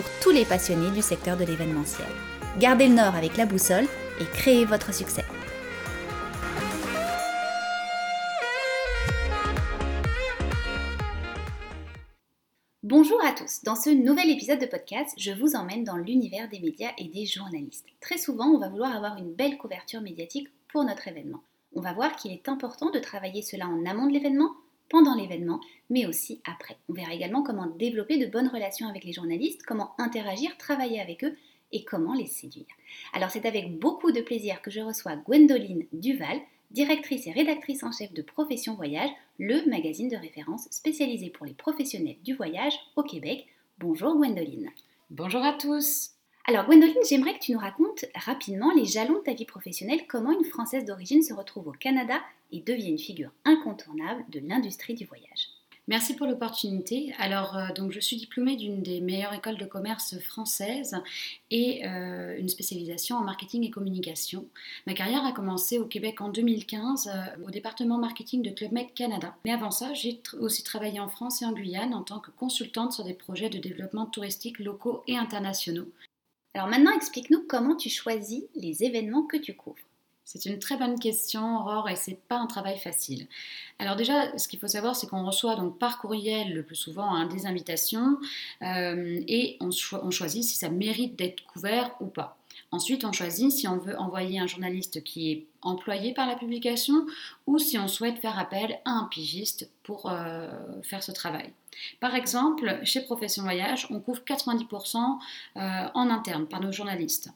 pour tous les passionnés du secteur de l'événementiel. Gardez le nord avec la boussole et créez votre succès. Bonjour à tous, dans ce nouvel épisode de podcast, je vous emmène dans l'univers des médias et des journalistes. Très souvent, on va vouloir avoir une belle couverture médiatique pour notre événement. On va voir qu'il est important de travailler cela en amont de l'événement pendant l'événement, mais aussi après. On verra également comment développer de bonnes relations avec les journalistes, comment interagir, travailler avec eux et comment les séduire. Alors c'est avec beaucoup de plaisir que je reçois Gwendoline Duval, directrice et rédactrice en chef de Profession Voyage, le magazine de référence spécialisé pour les professionnels du voyage au Québec. Bonjour Gwendoline. Bonjour à tous. Alors Gwendoline, j'aimerais que tu nous racontes rapidement les jalons de ta vie professionnelle, comment une Française d'origine se retrouve au Canada et devient une figure incontournable de l'industrie du voyage. Merci pour l'opportunité. Alors, euh, donc, je suis diplômée d'une des meilleures écoles de commerce françaises et euh, une spécialisation en marketing et communication. Ma carrière a commencé au Québec en 2015 euh, au département marketing de Club Med Canada. Mais avant ça, j'ai aussi travaillé en France et en Guyane en tant que consultante sur des projets de développement touristique locaux et internationaux. Alors maintenant, explique-nous comment tu choisis les événements que tu couvres. C'est une très bonne question, Aurore, et c'est pas un travail facile. Alors déjà, ce qu'il faut savoir, c'est qu'on reçoit donc par courriel le plus souvent hein, des invitations euh, et on, on choisit si ça mérite d'être couvert ou pas. Ensuite, on choisit si on veut envoyer un journaliste qui est employé par la publication ou si on souhaite faire appel à un pigiste pour euh, faire ce travail. Par exemple, chez Profession Voyage, on couvre 90% euh, en interne par nos journalistes.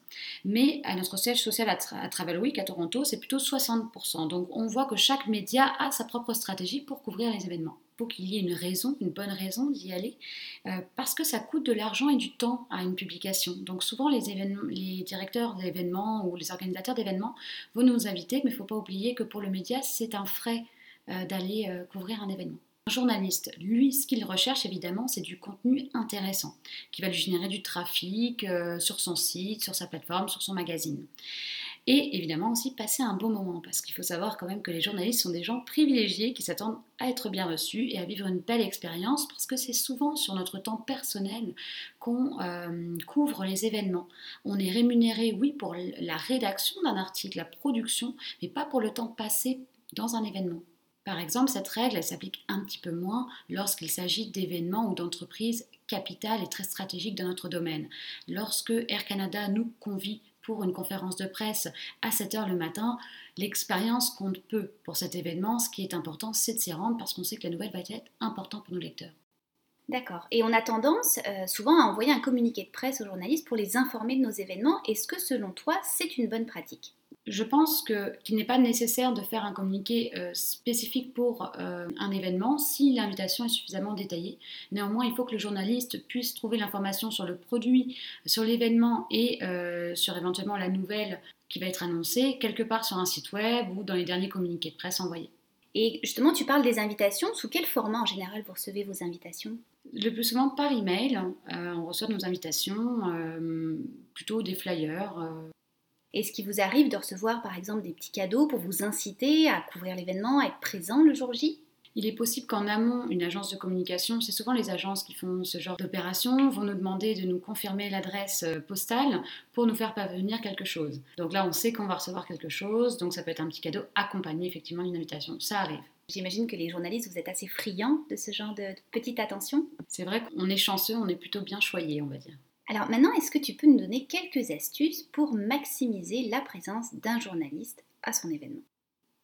Mais à notre siège social à, Travel Week à Toronto, c'est plutôt 60%. Donc on voit que chaque média a sa propre stratégie pour couvrir les événements faut qu'il y ait une raison, une bonne raison d'y aller, euh, parce que ça coûte de l'argent et du temps à une publication. Donc souvent les, les directeurs d'événements ou les organisateurs d'événements vont nous inviter, mais il ne faut pas oublier que pour le média, c'est un frais euh, d'aller euh, couvrir un événement. Un journaliste, lui, ce qu'il recherche évidemment, c'est du contenu intéressant, qui va lui générer du trafic sur son site, sur sa plateforme, sur son magazine. Et évidemment aussi passer un bon moment, parce qu'il faut savoir quand même que les journalistes sont des gens privilégiés qui s'attendent à être bien reçus et à vivre une belle expérience, parce que c'est souvent sur notre temps personnel qu'on euh, couvre les événements. On est rémunéré, oui, pour la rédaction d'un article, la production, mais pas pour le temps passé dans un événement. Par exemple, cette règle, s'applique un petit peu moins lorsqu'il s'agit d'événements ou d'entreprises capitales et très stratégiques dans notre domaine. Lorsque Air Canada nous convie pour une conférence de presse à 7 h le matin, l'expérience compte peu pour cet événement. Ce qui est important, c'est de s'y rendre parce qu'on sait que la nouvelle va être importante pour nos lecteurs. D'accord. Et on a tendance euh, souvent à envoyer un communiqué de presse aux journalistes pour les informer de nos événements. Est-ce que selon toi, c'est une bonne pratique? Je pense qu'il n'est pas nécessaire de faire un communiqué euh, spécifique pour euh, un événement si l'invitation est suffisamment détaillée. Néanmoins, il faut que le journaliste puisse trouver l'information sur le produit, sur l'événement et euh, sur éventuellement la nouvelle qui va être annoncée quelque part sur un site web ou dans les derniers communiqués de presse envoyés. Et justement, tu parles des invitations. Sous quel format en général vous recevez vos invitations? Le plus souvent par email. on reçoit nos invitations, plutôt des flyers est-ce qu'il vous arrive de recevoir par exemple des petits cadeaux pour vous inciter à couvrir l'événement, à être présent le jour J? Il est possible qu'en amont, une agence de communication, c'est souvent les agences qui font ce genre d'opération, vont nous demander de nous confirmer l'adresse euh, postale pour nous faire parvenir quelque chose. Donc là, on sait qu'on va recevoir quelque chose, donc ça peut être un petit cadeau accompagné effectivement d'une invitation. Ça arrive. J'imagine que les journalistes, vous êtes assez friands de ce genre de petite attention. C'est vrai qu'on est chanceux, on est plutôt bien choyés, on va dire. Alors maintenant, est-ce que tu peux nous donner quelques astuces pour maximiser la présence d'un journaliste à son événement?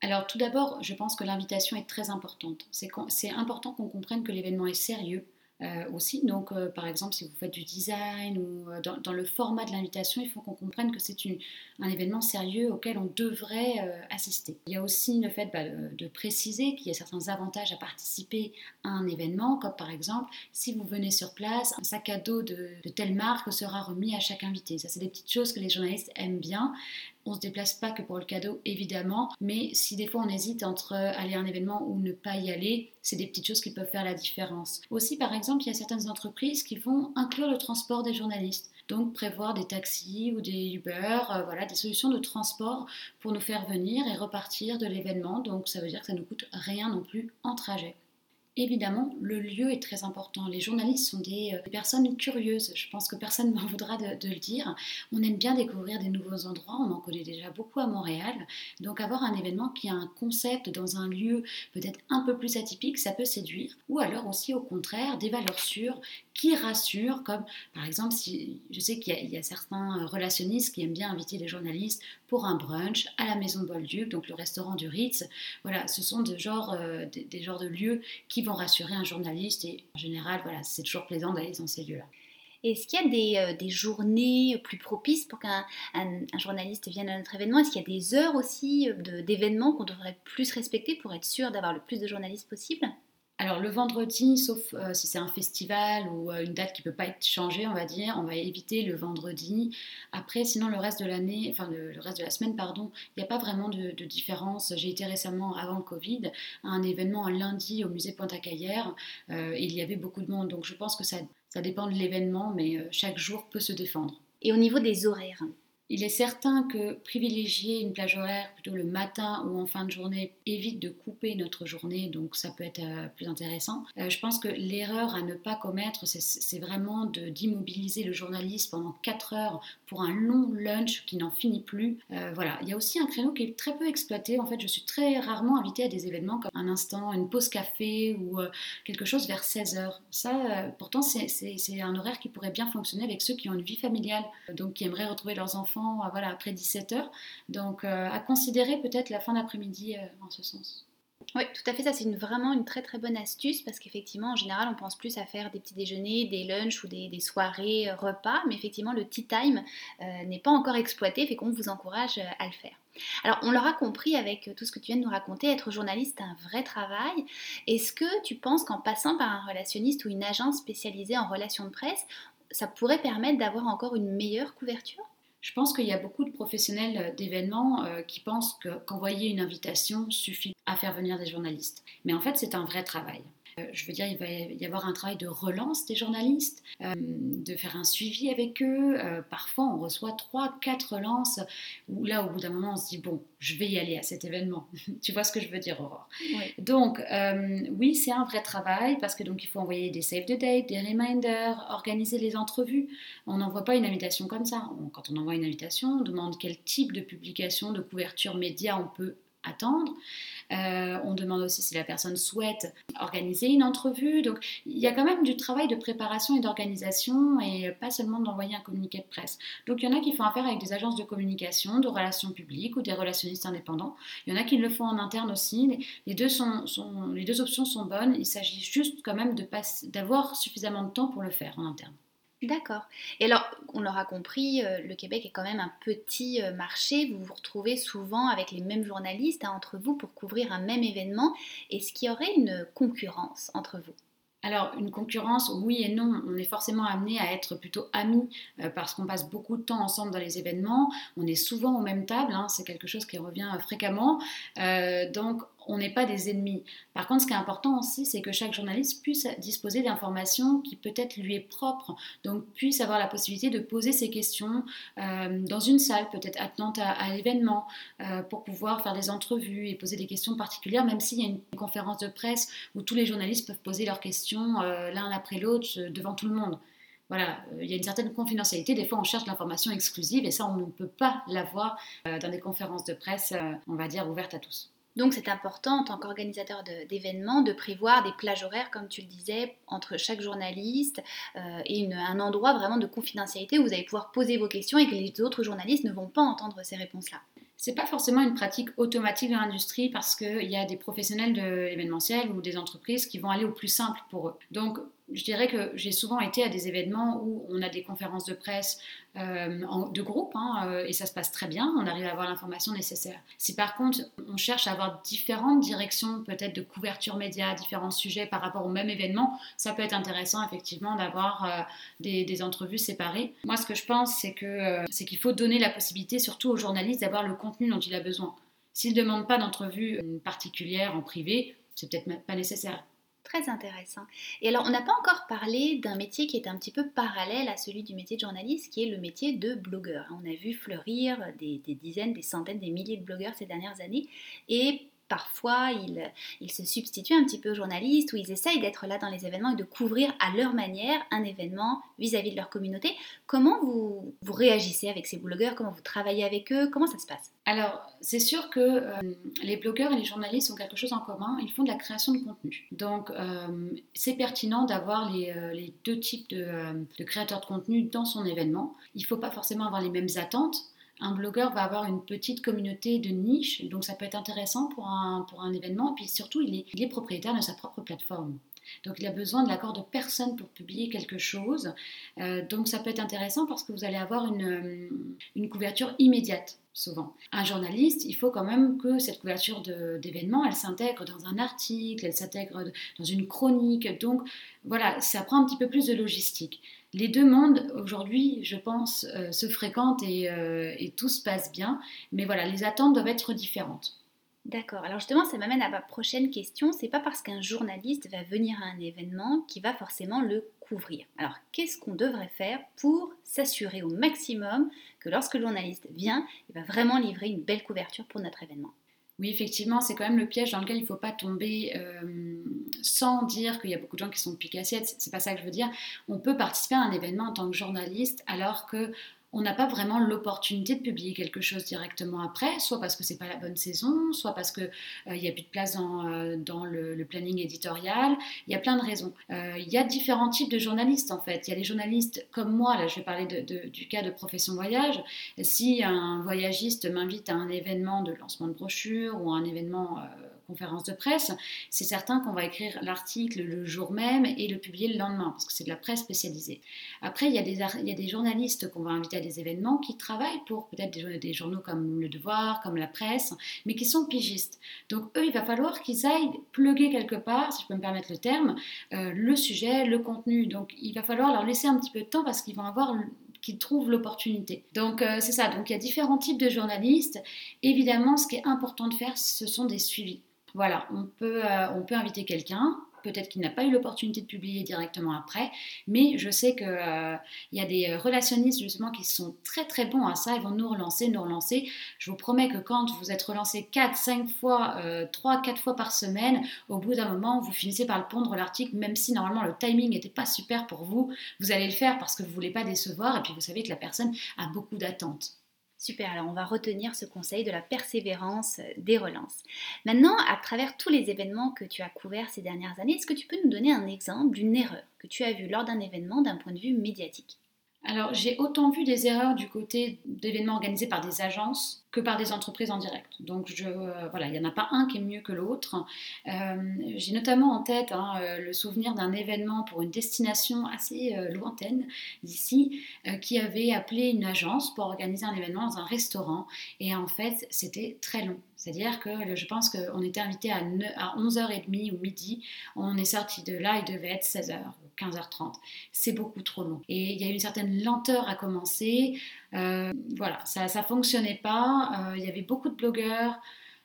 Alors tout d'abord, je pense que l'invitation est très importante. C'est important qu'on comprenne que l'événement est sérieux, euh, aussi. Donc, euh, par exemple, si vous faites du design ou euh, dans, le format de l'invitation, il faut qu'on comprenne que c'est un événement sérieux auquel on devrait assister. Il y a aussi le fait bah, de, préciser qu'il y a certains avantages à participer à un événement, comme par exemple, si vous venez sur place, un sac à dos de, de telle marque sera remis à chaque invité. Ça, c'est des petites choses que les journalistes aiment bien. On se déplace pas que pour le cadeau, évidemment, mais si des fois on hésite entre aller à un événement ou ne pas y aller, c'est des petites choses qui peuvent faire la différence. Aussi, par exemple, il y a certaines entreprises qui vont inclure le transport des journalistes. Donc prévoir des taxis ou des Uber, euh, voilà, des solutions de transport pour nous faire venir et repartir de l'événement. Donc ça veut dire que ça ne coûte rien non plus en trajet. Évidemment, le lieu est très important. Les journalistes sont des, euh, personnes curieuses. Je pense que personne ne m'en voudra de, le dire. On aime bien découvrir des nouveaux endroits. On en connaît déjà beaucoup à Montréal. Donc avoir un événement qui a un concept dans un lieu peut-être un peu plus atypique, ça peut séduire. Ou alors aussi au contraire, des valeurs sûres qui rassurent, comme par exemple, si, je sais qu'il y, a certains relationnistes qui aiment bien inviter les journalistes pour un brunch à la maison Bolduc, donc le restaurant du Ritz. Voilà, ce sont des genres, euh, des genres de lieux qui vont rassurer un journaliste. Et en général, voilà, c'est toujours plaisant d'aller dans ces lieux-là. Est-ce qu'il y a des, euh, journées plus propices pour qu'un un, journaliste vienne à notre événement? Est-ce qu'il y a des heures aussi euh, d'événements qu'on devrait plus respecter pour être sûr d'avoir le plus de journalistes possible? Alors le vendredi, sauf euh, si c'est un festival ou euh, une date qui ne peut pas être changée, on va dire, on va éviter le vendredi. Après, sinon le reste de l'année, le, reste de la semaine, pardon, il n'y a pas vraiment de, différence. J'ai été récemment, avant le Covid, à un événement un lundi au musée Pointe-à-Caillère euh, il y avait beaucoup de monde. Donc je pense que ça, ça dépend de l'événement, mais chaque jour peut se défendre. Et au niveau des horaires il est certain que privilégier une plage horaire plutôt le matin ou en fin de journée évite de couper notre journée, donc ça peut être euh, plus intéressant. Euh, je pense que l'erreur à ne pas commettre, c'est vraiment d'immobiliser le journaliste pendant 4 heures pour un long lunch qui n'en finit plus. Euh, voilà, il y a aussi un créneau qui est très peu exploité. En fait, je suis très rarement invitée à des événements comme un instant, une pause café ou quelque chose vers 16 heures. Ça, pourtant, c'est un horaire qui pourrait bien fonctionner avec ceux qui ont une vie familiale, donc qui aimeraient retrouver leurs enfants euh, voilà, après 17 heures. Donc euh, à considérer peut-être la fin d'après-midi euh, en ce sens. Oui, tout à fait, ça c'est vraiment une très très bonne astuce parce qu'effectivement en général on pense plus à faire des petits déjeuners, des lunchs ou des, soirées repas, mais effectivement le tea time n'est pas encore exploité, fait qu'on vous encourage à le faire. Alors on l'aura compris avec tout ce que tu viens de nous raconter, être journaliste c'est un vrai travail. Est-ce que tu penses qu'en passant par un relationniste ou une agence spécialisée en relations de presse, ça pourrait permettre d'avoir encore une meilleure couverture? Je pense qu'il y a beaucoup de professionnels euh, d'événements euh, qui pensent qu'envoyer une invitation suffit à faire venir des journalistes. Mais en fait, c'est un vrai travail. Euh, je veux dire, il va y avoir un travail de relance des journalistes, euh, de faire un suivi avec eux. Euh, parfois, on reçoit 3-4 relances où là, au bout d'un moment, on se dit, bon, je vais y aller à cet événement. tu vois ce que je veux dire, Aurore? Donc, oui, c'est un vrai travail parce que donc il faut envoyer des save the date, des reminders, organiser les entrevues. On n'envoie pas une invitation comme ça. quand on envoie une invitation, on demande quel type de publication, de couverture média on peut attendre. Euh, on demande aussi si la personne souhaite organiser une entrevue. Donc il y a quand même du travail de préparation et d'organisation et pas seulement d'envoyer un communiqué de presse. Donc il y en a qui font affaire avec des agences de communication, de relations publiques ou des relationnistes indépendants. Il y en a qui le font en interne aussi. Les deux, sont, les deux options sont bonnes. Il s'agit juste quand même d'avoir suffisamment de temps pour le faire en interne. D'accord. Et alors, on l'aura compris, euh, le Québec est quand même un petit euh, marché. Vous vous retrouvez souvent avec les mêmes journalistes hein, entre vous pour couvrir un même événement. Est-ce qu'il y aurait une concurrence entre vous? Alors, une concurrence, oui et non. On est forcément amené à être plutôt amis euh, parce qu'on passe beaucoup de temps ensemble dans les événements. On est souvent aux mêmes tables, hein, c'est quelque chose qui revient fréquemment. donc, on n'est pas des ennemis. Par contre, ce qui est important aussi, c'est que chaque journaliste puisse disposer d'informations qui peut-être lui est propre, donc puisse avoir la possibilité de poser ses questions euh, dans une salle, peut-être attenante à, l'événement, euh, pour pouvoir faire des entrevues et poser des questions particulières, même s'il y a une conférence de presse où tous les journalistes peuvent poser leurs questions euh, l'un après l'autre devant tout le monde. Voilà, il y a une certaine confidentialité. Des fois, on cherche l'information exclusive et ça, on ne peut pas l'avoir dans des conférences de presse, on va dire, ouvertes à tous. Donc c'est important en tant qu'organisateur d'événements de, prévoir des plages horaires, comme tu le disais, entre chaque journaliste euh, et un endroit vraiment de confidentialité où vous allez pouvoir poser vos questions et que les autres journalistes ne vont pas entendre ces réponses-là. C'est pas forcément une pratique automatique dans l'industrie parce qu'il y a des professionnels de ou des entreprises qui vont aller au plus simple pour eux. Donc je dirais que j'ai souvent été à des événements où on a des conférences de presse euh, de groupe hein, euh, et ça se passe très bien, on arrive à avoir l'information nécessaire. Si par contre on cherche à avoir différentes directions peut-être de couverture média, différents sujets par rapport au même événement, ça peut être intéressant effectivement d'avoir euh, des, entrevues séparées. Moi ce que je pense c'est que c'est qu'il faut donner la possibilité surtout aux journalistes d'avoir le contenu dont il a besoin. S'il ne demande pas d'entrevue particulière en privé, c'est peut-être pas nécessaire. Très intéressant. Et alors, on n'a pas encore parlé d'un métier qui est un petit peu parallèle à celui du métier de journaliste, qui est le métier de blogueur. On a vu fleurir des, des dizaines, des centaines, des milliers de blogueurs ces dernières années. Et parfois ils, se substituent un petit peu aux journalistes ou ils essayent d'être là dans les événements et de couvrir à leur manière un événement vis-à-vis de leur communauté. Comment vous, réagissez avec ces blogueurs? Comment vous travaillez avec eux? Comment ça se passe? Alors, c'est sûr que euh, les blogueurs et les journalistes ont quelque chose en commun, ils font de la création de contenu. Donc, euh, c'est pertinent d'avoir les, euh, deux types de créateurs de contenu dans son événement. Il ne faut pas forcément avoir les mêmes attentes un blogueur va avoir une petite communauté de niche, donc ça peut être intéressant pour un, événement. Et puis surtout, il est propriétaire de sa propre plateforme. Donc il a besoin de l'accord de personne pour publier quelque chose. Euh, donc ça peut être intéressant parce que vous allez avoir une, une couverture immédiate souvent. Un journaliste, il faut quand même que cette couverture d'événements, elle s'intègre dans un article, elle s'intègre dans une chronique. Donc voilà, ça prend un petit peu plus de logistique les deux mondes aujourd'hui, je pense, euh, se fréquentent euh, et, tout se passe bien. Mais voilà, les attentes doivent être différentes. D'accord. Alors justement, ça m'amène à ma prochaine question. C'est pas parce qu'un journaliste va venir à un événement qu'il va forcément le couvrir. Alors, qu'est-ce qu'on devrait faire pour s'assurer au maximum que lorsque le journaliste vient, il va vraiment livrer une belle couverture pour notre événement? Oui, effectivement, c'est quand même le piège dans lequel il ne faut pas tomber euh, sans dire qu'il y a beaucoup de gens qui sont piques assiettes. C'est pas ça que je veux dire. On peut participer à un événement en tant que journaliste alors que on n'a pas vraiment l'opportunité de publier quelque chose directement après, soit parce que c'est pas la bonne saison, soit parce qu'il euh, n'y a plus de place dans, euh, dans le, planning éditorial. Il y a plein de raisons. Euh, il y a différents types de journalistes en fait. Il y a les journalistes comme moi, là je vais parler du cas de profession voyage. Si un voyagiste m'invite à un événement de lancement de brochure ou un événement conférence de presse, c'est certain qu'on va écrire l'article le jour même et le publier le lendemain, parce que c'est de la presse spécialisée. Après, il y a des, journalistes qu'on va inviter à des événements qui travaillent pour peut-être des, journaux comme Le Devoir, comme La Presse, mais qui sont pigistes. Donc eux, il va falloir qu'ils aillent pluguer quelque part, si je peux me permettre le terme, euh, le sujet, le contenu. Donc il va falloir leur laisser un petit peu de temps parce qu'ils vont avoir qui trouvent l'opportunité. Donc euh, c'est ça, donc il y a différents types de journalistes. Évidemment, ce qui est important de faire, ce sont des suivis. Voilà, on peut, euh, on peut inviter quelqu'un, peut-être qu'il n'a pas eu l'opportunité de publier directement après, mais je sais qu'il euh, y a des relationnistes justement qui sont très très bons à ça, ils vont nous relancer, nous relancer. Je vous promets que quand vous êtes relancé 4, 5 fois, 3, euh, 4 fois par semaine, au bout d'un moment, vous finissez par le pondre l'article, même si normalement le timing n'était pas super pour vous, vous allez le faire parce que vous ne voulez pas décevoir et puis vous savez que la personne a beaucoup d'attentes. Super, alors on va retenir ce conseil de la persévérance des relances. Maintenant, à travers tous les événements que tu as couverts ces dernières années, est-ce que tu peux nous donner un exemple d'une erreur que tu as vue lors d'un événement d'un point de vue médiatique? Alors, j'ai autant vu des erreurs du côté d'événements organisés par des agences que par des entreprises en direct. Donc, je, euh, voilà, il n'y en a pas un qui est mieux que l'autre. Euh, j'ai notamment en tête hein, euh, le souvenir d'un événement pour une destination assez lointaine d'ici, qui avait appelé une agence pour organiser un événement dans un restaurant. Et en fait, c'était très long. C'est-à-dire que je pense qu'on était invité à, à 11h30 ou midi. On est sorti de là, il devait être 16h 15h30. C'est beaucoup trop long. Et il y a eu une certaine lenteur à commencer. Euh, voilà, ça ne fonctionnait pas. Euh, il y avait beaucoup de blogueurs.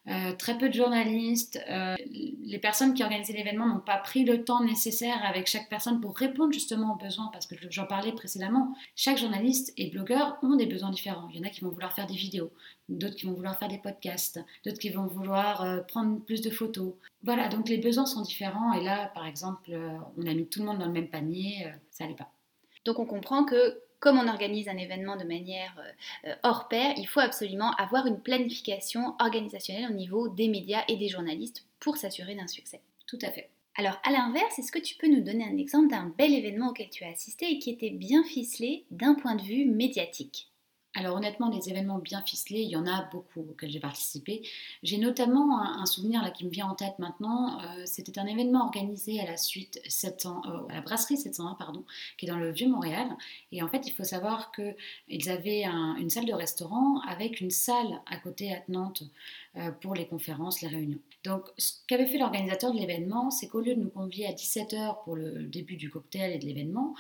Euh, très peu de journalistes. les personnes qui organisaient l'événement n'ont pas pris le temps nécessaire avec chaque personne pour répondre justement aux besoins, parce que j'en parlais précédemment. Chaque journaliste et blogueur ont des besoins différents. Il y en a qui vont vouloir faire des vidéos, d'autres qui vont vouloir faire des podcasts, d'autres qui vont vouloir prendre plus de photos. Voilà, donc les besoins sont différents. Et là, par exemple, on a mis tout le monde dans le même panier, ça n'allait pas. Donc on comprend que comme on organise un événement de manière euh, euh, hors pair, il faut absolument avoir une planification organisationnelle au niveau des médias et des journalistes pour s'assurer d'un succès. Tout à fait. Alors à l'inverse, est-ce que tu peux nous donner un exemple d'un bel événement auquel tu as assisté et qui était bien ficelé d'un point de vue médiatique? Alors honnêtement, des événements bien ficelés, il y en a beaucoup auxquels j'ai participé. J'ai notamment un, souvenir là qui me vient en tête maintenant. Euh, c'était un événement organisé à la suite 700, euh, à la brasserie 701 pardon, qui est dans le vieux Montréal. Et en fait, il faut savoir qu'ils avaient une salle de restaurant avec une salle à côté attenante euh, pour les conférences, les réunions. Donc, ce qu'avait fait l'organisateur de l'événement, c'est qu'au lieu de nous convier à 17h pour le début du cocktail et de l'événement,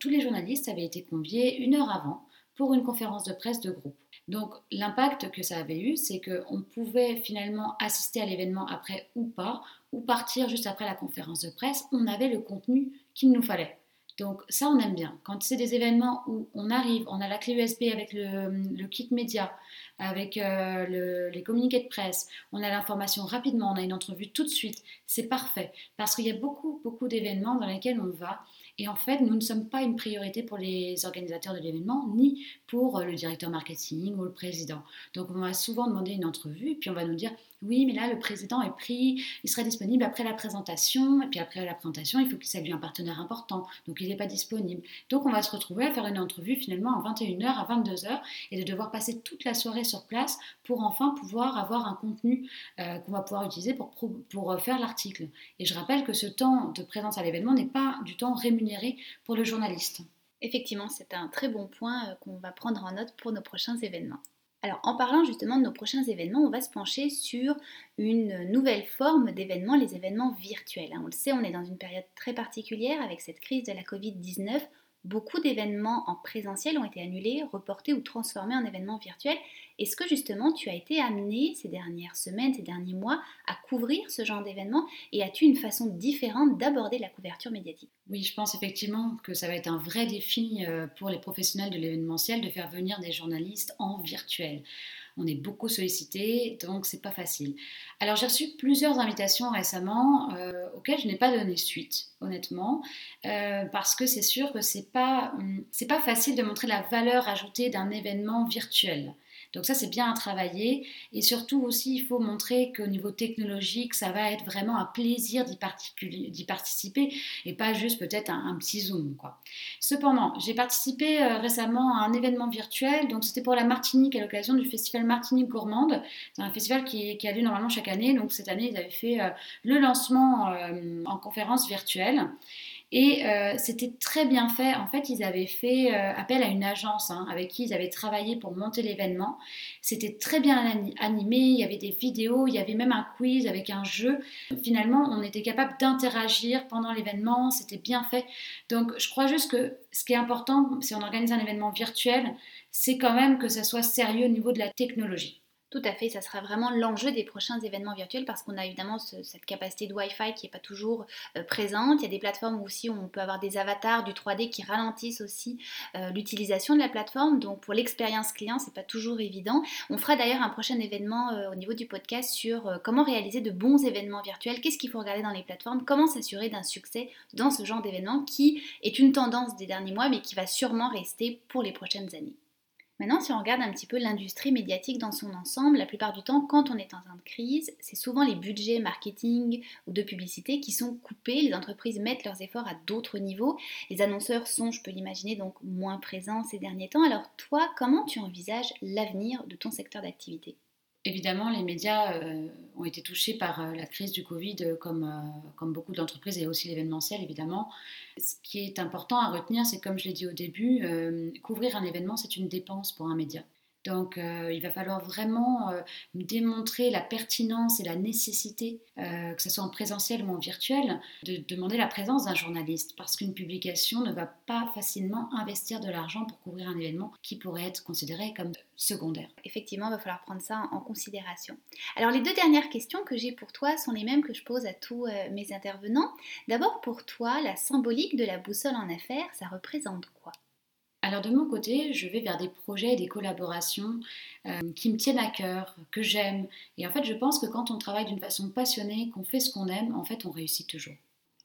tous les journalistes avaient été conviés une heure avant pour une conférence de presse de groupe. Donc l'impact que ça avait eu, c'est qu'on pouvait finalement assister à l'événement après ou pas, ou partir juste après la conférence de presse. On avait le contenu qu'il nous fallait. Donc ça, on aime bien. Quand c'est des événements où on arrive, on a la clé USB avec le, kit média, avec euh, les communiqués de presse, on a l'information rapidement, on a une entrevue tout de suite, c'est parfait. Parce qu'il y a beaucoup, beaucoup d'événements dans lesquels on va et en fait, nous ne sommes pas une priorité pour les organisateurs de l'événement, ni pour euh, le directeur marketing ou le président. Donc on va souvent demander une entrevue, puis on va nous dire, oui, mais là, le président est pris, il sera disponible après la présentation, et puis après la présentation, il faut qu'il s'agisse un partenaire important, donc il n'est pas disponible. Donc on va se retrouver à faire une entrevue finalement à 21h, à 22h, et de devoir passer toute la soirée sur place pour enfin pouvoir avoir un contenu euh, qu'on va pouvoir utiliser pour, pour euh, faire l'article. Et je rappelle que ce temps de présence à l'événement n'est pas du temps rémunéré pour le journaliste. Effectivement, c'est un très bon point euh, qu'on va prendre en note pour nos prochains événements. Alors en parlant justement de nos prochains événements, on va se pencher sur une nouvelle forme d'événements, les événements virtuels. Hein. On le sait, on est dans une période très particulière avec cette crise de la Covid-19 beaucoup d'événements en présentiel ont été annulés, reportés ou transformés en événements virtuels. Est-ce que justement tu as été amené ces dernières semaines, ces derniers mois à couvrir ce genre d'événements et as-tu une façon différente d'aborder la couverture médiatique? Oui, je pense effectivement que ça va être un vrai défi euh, pour les professionnels de l'événementiel de faire venir des journalistes en virtuel on est beaucoup sollicité, donc c'est pas facile. Alors j'ai reçu plusieurs invitations récemment euh, auxquelles je n'ai pas donné suite, honnêtement, euh, parce que c'est sûr que c'est pas hum, pas facile de montrer la valeur ajoutée d'un événement virtuel. Donc ça, c'est bien à travailler. Et surtout aussi, il faut montrer qu'au niveau technologique, ça va être vraiment un plaisir d'y participer et pas juste peut-être un, petit zoom. Quoi. Cependant, j'ai participé euh, récemment à un événement virtuel. Donc c'était pour la Martinique à l'occasion du festival Martinique Gourmande. C'est un festival qui, a lieu normalement chaque année. Donc cette année, ils avaient fait euh, le lancement euh, en conférence virtuelle. Et euh, c'était très bien fait. En fait, ils avaient fait euh, appel à une agence hein, avec qui ils avaient travaillé pour monter l'événement. C'était très bien animé. Il y avait des vidéos, il y avait même un quiz avec un jeu. Finalement, on était capable d'interagir pendant l'événement. C'était bien fait. Donc, je crois juste que ce qui est important, si on organise un événement virtuel, c'est quand même que ça soit sérieux au niveau de la technologie. Tout à fait, ça sera vraiment l'enjeu des prochains événements virtuels parce qu'on a évidemment cette capacité de Wi-Fi qui n'est pas toujours euh, présente. Il y a des plateformes aussi où on peut avoir des avatars du 3D qui ralentissent aussi euh, l'utilisation de la plateforme. Donc pour l'expérience client, c'est pas toujours évident. On fera d'ailleurs un prochain événement euh, au niveau du podcast sur comment réaliser de bons événements virtuels, qu'est-ce qu'il faut regarder dans les plateformes, comment s'assurer d'un succès dans ce genre d'événement qui est une tendance des derniers mois mais qui va sûrement rester pour les prochaines années? Maintenant, si on regarde un petit peu l'industrie médiatique dans son ensemble, la plupart du temps, quand on est en temps de crise, c'est souvent les budgets marketing ou de publicité qui sont coupés. Les entreprises mettent leurs efforts à d'autres niveaux. Les annonceurs sont, je peux l'imaginer, donc moins présents ces derniers temps. Alors toi, comment tu envisages l'avenir de ton secteur d'activité? Évidemment, les médias euh, ont été touchés par euh, la crise du Covid, euh, comme, comme beaucoup d'entreprises, et aussi l'événementiel, évidemment. Ce qui est important à retenir, c'est comme je l'ai dit au début, couvrir un événement, c'est une dépense pour un média. Donc euh, il va falloir vraiment euh, démontrer la pertinence et la nécessité, euh, que ce soit en présentiel ou en virtuel, de demander la présence d'un journaliste, parce qu'une publication ne va pas facilement investir de l'argent pour couvrir un événement qui pourrait être considéré comme secondaire. Effectivement, il va falloir prendre ça en considération. Alors les deux dernières questions que j'ai pour toi sont les mêmes que je pose à tous mes intervenants. D'abord pour toi, la symbolique de la boussole en affaires, ça représente quoi? Alors de mon côté, je vais vers des projets et des collaborations euh, qui me tiennent à cœur, que j'aime. Et en fait, je pense que quand on travaille d'une façon passionnée, qu'on fait ce qu'on aime, en fait, on réussit toujours.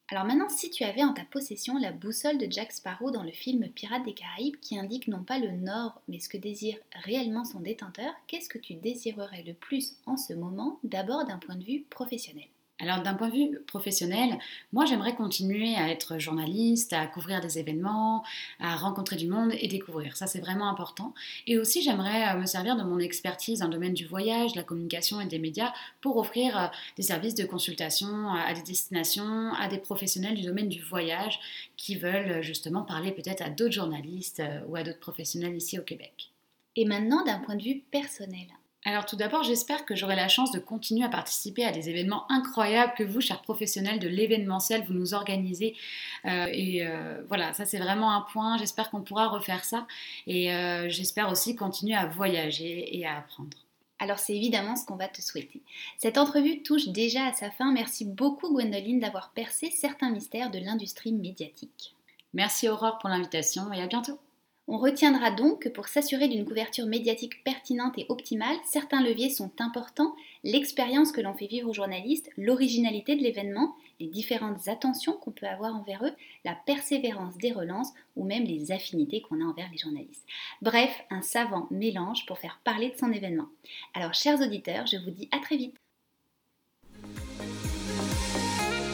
Alors maintenant, si tu avais en ta possession la boussole de Jack Sparrow dans le film Pirates des Caraïbes qui indique non pas le nord, mais ce que désire réellement son détenteur, qu'est-ce que tu désirerais le plus en ce moment, d'abord d'un point de vue professionnel? Alors d'un point de vue professionnel, moi j'aimerais continuer à être journaliste, à couvrir des événements, à rencontrer du monde et découvrir. Ça c'est vraiment important. Et aussi j'aimerais euh, me servir de mon expertise dans le domaine du voyage, de la communication et des médias pour offrir euh, des services de consultation à des destinations, à des professionnels du domaine du voyage qui veulent euh, justement parler peut-être à d'autres journalistes ou à d'autres professionnels ici au Québec. Et maintenant d'un point de vue personnel. Alors tout d'abord, j'espère que j'aurai la chance de continuer à participer à des événements incroyables que vous, chers professionnels de l'événementiel, vous nous organisez. Euh, et euh, voilà, ça c'est vraiment un point. J'espère qu'on pourra refaire ça. Et euh, j'espère aussi continuer à voyager et à apprendre. Alors c'est évidemment ce qu'on va te souhaiter. Cette entrevue touche déjà à sa fin. Merci beaucoup Gwendoline d'avoir percé certains mystères de l'industrie médiatique. Merci Aurore pour l'invitation et à bientôt. On retiendra donc que pour s'assurer d'une couverture médiatique pertinente et optimale, certains leviers sont importants, l'expérience que l'on fait vivre aux journalistes, l'originalité de l'événement, les différentes attentions qu'on peut avoir envers eux, la persévérance des relances ou même les affinités qu'on a envers les journalistes. Bref, un savant mélange pour faire parler de son événement. Alors chers auditeurs, je vous dis à très vite.